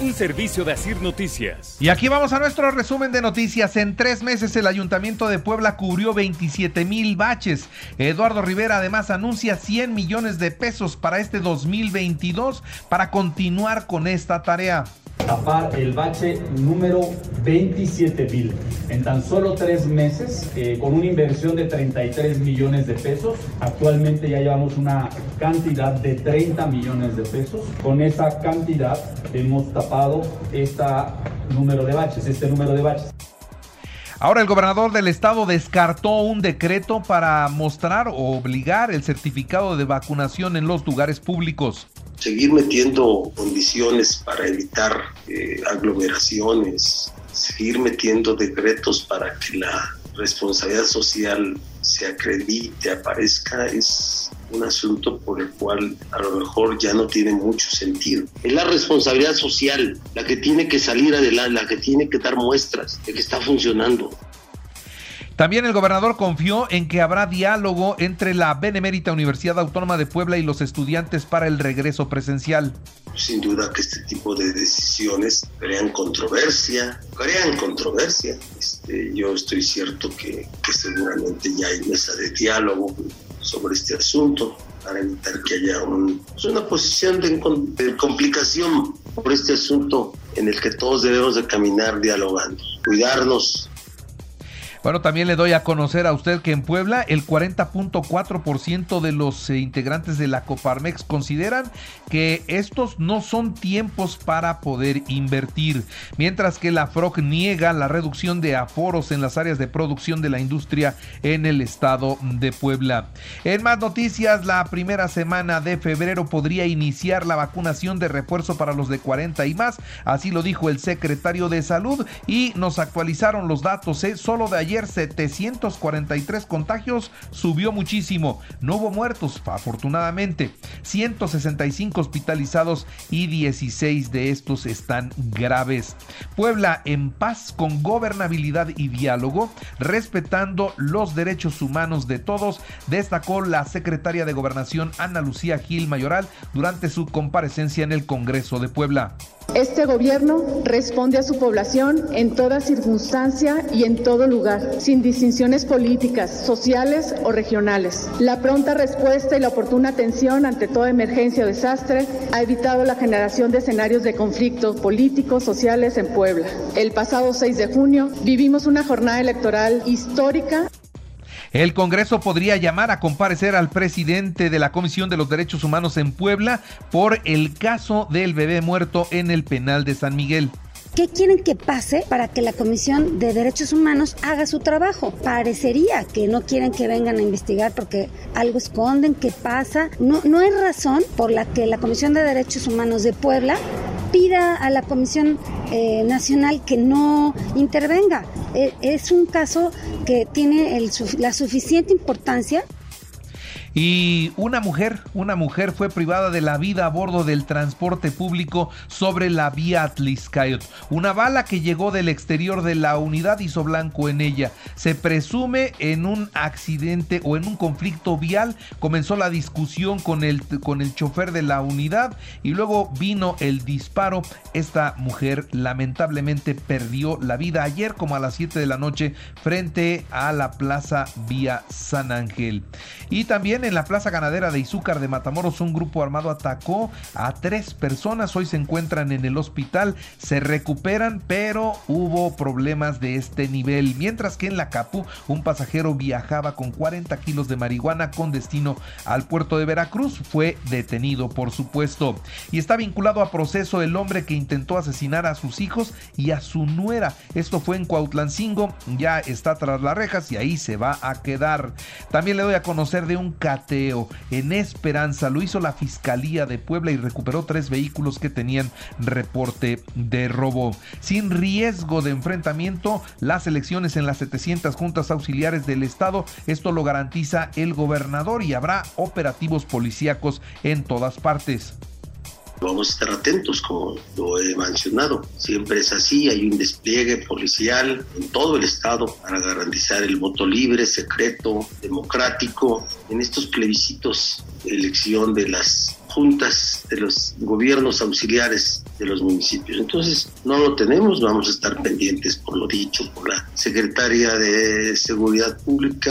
Un servicio de Asir Noticias. Y aquí vamos a nuestro resumen de noticias. En tres meses el Ayuntamiento de Puebla cubrió 27 mil baches. Eduardo Rivera además anuncia 100 millones de pesos para este 2022 para continuar con esta tarea tapar el bache número 27 mil en tan solo tres meses eh, con una inversión de 33 millones de pesos. Actualmente ya llevamos una cantidad de 30 millones de pesos. Con esa cantidad hemos tapado este número de baches, este número de baches. Ahora el gobernador del estado descartó un decreto para mostrar o obligar el certificado de vacunación en los lugares públicos. Seguir metiendo condiciones para evitar eh, aglomeraciones, seguir metiendo decretos para que la responsabilidad social se acredite, aparezca, es un asunto por el cual a lo mejor ya no tiene mucho sentido. Es la responsabilidad social la que tiene que salir adelante, la que tiene que dar muestras de que está funcionando. También el gobernador confió en que habrá diálogo entre la Benemérita Universidad Autónoma de Puebla y los estudiantes para el regreso presencial. Sin duda que este tipo de decisiones crean controversia, crean controversia. Este, yo estoy cierto que, seguramente ya hay mesa de diálogo sobre este asunto para evitar que haya pues, una posición de, de complicación por este asunto en el que todos debemos de caminar dialogando, cuidarnos, bueno, también le doy a conocer a usted que en Puebla el 40.4% de los eh, integrantes de la Coparmex consideran que estos no son tiempos para poder invertir, mientras que la FROC niega la reducción de aforos en las áreas de producción de la industria en el estado de Puebla. En más noticias, la primera semana de febrero podría iniciar la vacunación de refuerzo para los de 40 y más, así lo dijo el secretario de Salud y nos actualizaron los datos, ¿eh? solo de ayer 743 contagios, subió muchísimo. No hubo muertos, afortunadamente. 165 hospitalizados y 16 de estos están graves. Puebla en paz con gobernabilidad y diálogo, respetando los derechos humanos de todos, destacó la secretaria de Gobernación Ana Lucía Gil Mayoral durante su comparecencia en el Congreso de Puebla. Este gobierno responde a su población en toda circunstancia y en todo lugar, sin distinciones políticas, sociales o regionales. La pronta respuesta y la oportuna atención ante toda emergencia o desastre ha evitado la generación de escenarios de conflictos políticos, sociales en Puebla. El pasado 6 de junio vivimos una jornada electoral histórica el Congreso podría llamar a comparecer al presidente de la Comisión de los Derechos Humanos en Puebla por el caso del bebé muerto en el penal de San Miguel. ¿Qué quieren que pase para que la Comisión de Derechos Humanos haga su trabajo? Parecería que no quieren que vengan a investigar porque algo esconden, ¿qué pasa? No, no hay razón por la que la Comisión de Derechos Humanos de Puebla pida a la Comisión eh, Nacional que no intervenga. E, es un caso que tiene la suficiente importancia y una mujer, una mujer fue privada de la vida a bordo del transporte público sobre la vía Atliscayot. Una bala que llegó del exterior de la unidad hizo blanco en ella. Se presume en un accidente o en un conflicto vial. Comenzó la discusión con el, con el chofer de la unidad y luego vino el disparo. Esta mujer lamentablemente perdió la vida ayer como a las 7 de la noche frente a la plaza vía San Ángel. Y también en la Plaza Ganadera de Izúcar de Matamoros un grupo armado atacó a tres personas. Hoy se encuentran en el hospital, se recuperan, pero hubo problemas de este nivel. Mientras que en la Capu un pasajero viajaba con 40 kilos de marihuana con destino al puerto de Veracruz. Fue detenido, por supuesto. Y está vinculado a proceso el hombre que intentó asesinar a sus hijos y a su nuera. Esto fue en Cuautlancingo. Ya está tras las rejas y ahí se va a quedar. También le doy a conocer de un en Esperanza. Lo hizo la Fiscalía de Puebla y recuperó tres vehículos que tenían reporte de robo. Sin riesgo de enfrentamiento, las elecciones en las 700 juntas auxiliares del Estado. Esto lo garantiza el gobernador y habrá operativos policíacos en todas partes. Vamos a estar atentos, como lo he mencionado. Siempre es así, hay un despliegue policial en todo el Estado para garantizar el voto libre, secreto, democrático en estos plebiscitos de elección de las juntas de los gobiernos auxiliares de los municipios. Entonces, no lo tenemos, vamos a estar pendientes por lo dicho por la Secretaria de Seguridad Pública.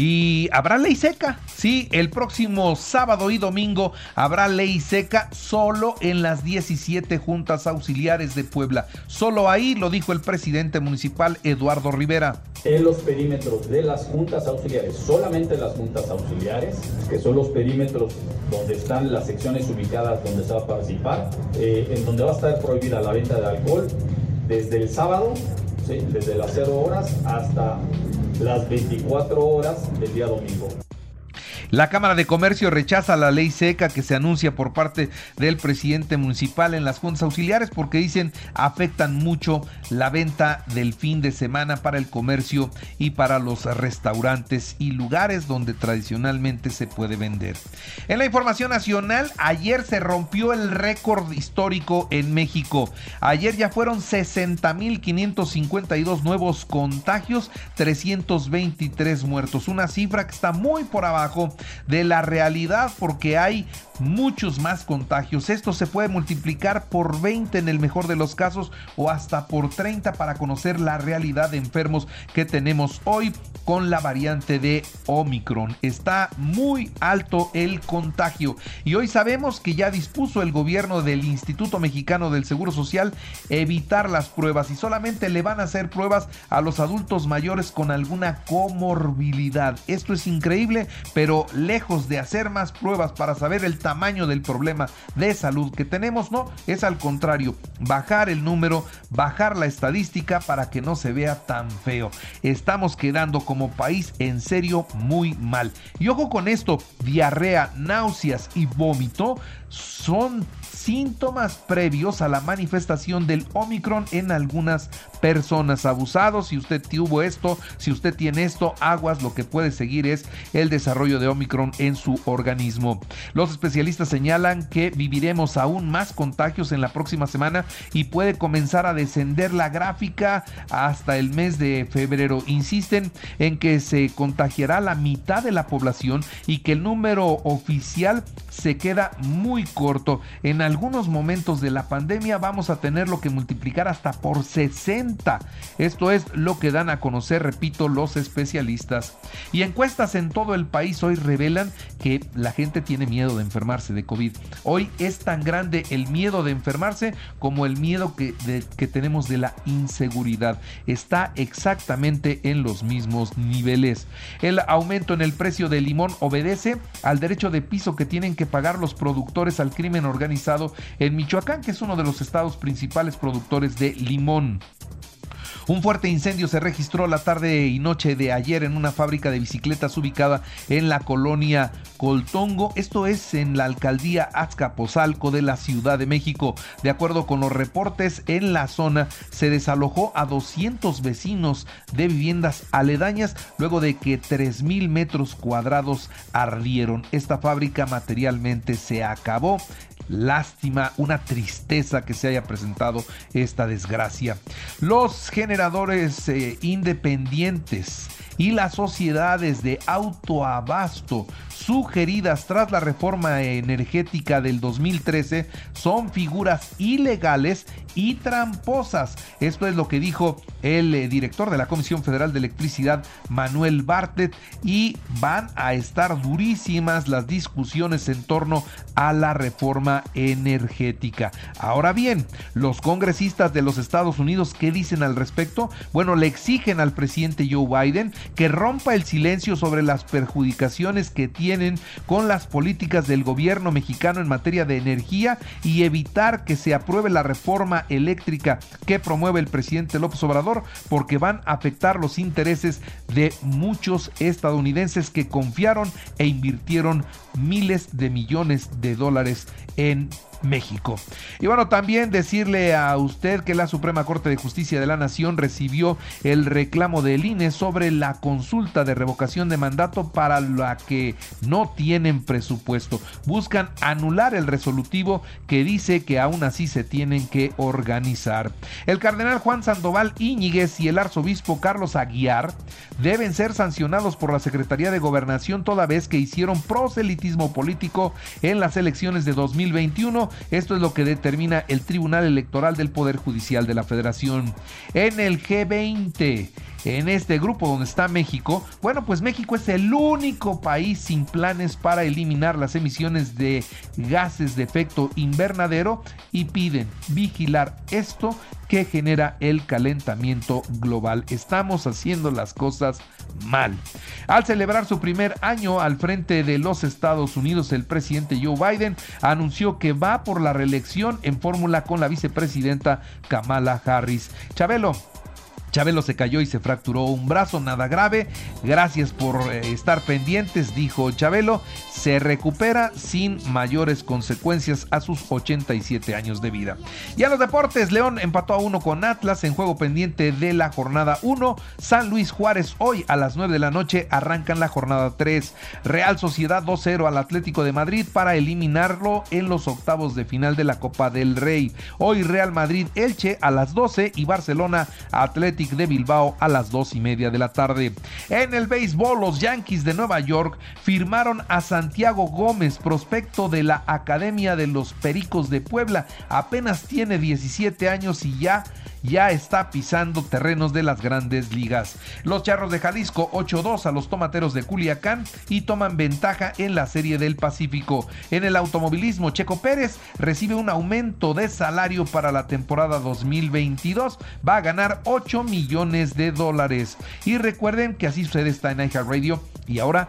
Y habrá ley seca. Sí, el próximo sábado y domingo habrá ley seca solo en las 17 juntas auxiliares de Puebla. Solo ahí lo dijo el presidente municipal Eduardo Rivera. En los perímetros de las juntas auxiliares, solamente las juntas auxiliares, que son los perímetros donde están las secciones ubicadas donde se va a participar, eh, en donde va a estar prohibida la venta de alcohol desde el sábado, ¿sí? desde las 0 horas hasta las 24 horas del día domingo. La Cámara de Comercio rechaza la ley seca que se anuncia por parte del presidente municipal en las juntas auxiliares porque dicen afectan mucho la venta del fin de semana para el comercio y para los restaurantes y lugares donde tradicionalmente se puede vender. En la información nacional, ayer se rompió el récord histórico en México. Ayer ya fueron 60.552 nuevos contagios, 323 muertos, una cifra que está muy por abajo de la realidad porque hay muchos más contagios. Esto se puede multiplicar por 20 en el mejor de los casos o hasta por 30 para conocer la realidad de enfermos que tenemos hoy con la variante de Omicron. Está muy alto el contagio y hoy sabemos que ya dispuso el gobierno del Instituto Mexicano del Seguro Social evitar las pruebas y solamente le van a hacer pruebas a los adultos mayores con alguna comorbilidad. Esto es increíble, pero lejos de hacer más pruebas para saber el del problema de salud que tenemos, no, es al contrario, bajar el número, bajar la estadística para que no se vea tan feo. Estamos quedando como país en serio muy mal. Y ojo con esto, diarrea, náuseas y vómito son síntomas previos a la manifestación del Omicron en algunas personas abusados. Si usted tuvo esto, si usted tiene esto, aguas, lo que puede seguir es el desarrollo de Omicron en su organismo. Los especialistas señalan que viviremos aún más contagios en la próxima semana y puede comenzar a descender la gráfica hasta el mes de febrero. Insisten en que se contagiará la mitad de la población y que el número oficial se queda muy corto. En algunos momentos de la pandemia vamos a tenerlo que multiplicar hasta por 60. Esto es lo que dan a conocer, repito, los especialistas. Y encuestas en todo el país hoy revelan que la gente tiene miedo de enfermarse de COVID. Hoy es tan grande el miedo de enfermarse como el miedo que, que tenemos de la inseguridad. Está exactamente en los mismos niveles. El aumento en el precio del limón obedece al derecho de piso que tienen que pagar los productores al crimen organizado en Michoacán, que es uno de los estados principales productores de limón. Un fuerte incendio se registró la tarde y noche de ayer en una fábrica de bicicletas ubicada en la colonia Coltongo. Esto es en la alcaldía Azcapotzalco de la Ciudad de México. De acuerdo con los reportes, en la zona se desalojó a 200 vecinos de viviendas aledañas luego de que 3.000 metros cuadrados ardieron. Esta fábrica materialmente se acabó lástima, una tristeza que se haya presentado esta desgracia. Los generadores eh, independientes y las sociedades de autoabasto sugeridas tras la reforma energética del 2013 son figuras ilegales y tramposas. Esto es lo que dijo el eh, director de la Comisión Federal de Electricidad, Manuel Bartlett, y van a estar durísimas las discusiones en torno a la reforma energética. Ahora bien, los congresistas de los Estados Unidos, ¿qué dicen al respecto? Bueno, le exigen al presidente Joe Biden que rompa el silencio sobre las perjudicaciones que con las políticas del gobierno mexicano en materia de energía y evitar que se apruebe la reforma eléctrica que promueve el presidente López Obrador porque van a afectar los intereses de muchos estadounidenses que confiaron e invirtieron miles de millones de dólares en México. Y bueno, también decirle a usted que la Suprema Corte de Justicia de la Nación recibió el reclamo del INE sobre la consulta de revocación de mandato para la que no tienen presupuesto. Buscan anular el resolutivo que dice que aún así se tienen que organizar. El cardenal Juan Sandoval Íñiguez y el arzobispo Carlos Aguiar deben ser sancionados por la Secretaría de Gobernación toda vez que hicieron proselitismo político en las elecciones de 2021 esto es lo que determina el Tribunal Electoral del Poder Judicial de la Federación. En el G20, en este grupo donde está México, bueno, pues México es el único país sin planes para eliminar las emisiones de gases de efecto invernadero y piden vigilar esto que genera el calentamiento global. Estamos haciendo las cosas mal. Al celebrar su primer año al frente de los Estados Unidos, el presidente Joe Biden anunció que va por la reelección en fórmula con la vicepresidenta Kamala Harris. Chabelo, Chabelo se cayó y se fracturó un brazo, nada grave. Gracias por eh, estar pendientes, dijo Chabelo. Se recupera sin mayores consecuencias a sus 87 años de vida. Y a los deportes, León empató a uno con Atlas en juego pendiente de la jornada 1. San Luis Juárez hoy a las 9 de la noche arrancan la jornada 3. Real Sociedad 2-0 al Atlético de Madrid para eliminarlo en los octavos de final de la Copa del Rey. Hoy Real Madrid Elche a las 12 y Barcelona Atlético de Bilbao a las dos y media de la tarde. En el béisbol, los Yankees de Nueva York firmaron a Santiago Gómez, prospecto de la Academia de los Pericos de Puebla. Apenas tiene 17 años y ya ya está pisando terrenos de las grandes ligas. Los Charros de Jalisco 8-2 a los Tomateros de Culiacán y toman ventaja en la Serie del Pacífico. En el automovilismo, Checo Pérez recibe un aumento de salario para la temporada 2022. Va a ganar 8 millones de dólares. Y recuerden que así sucede está en Radio y ahora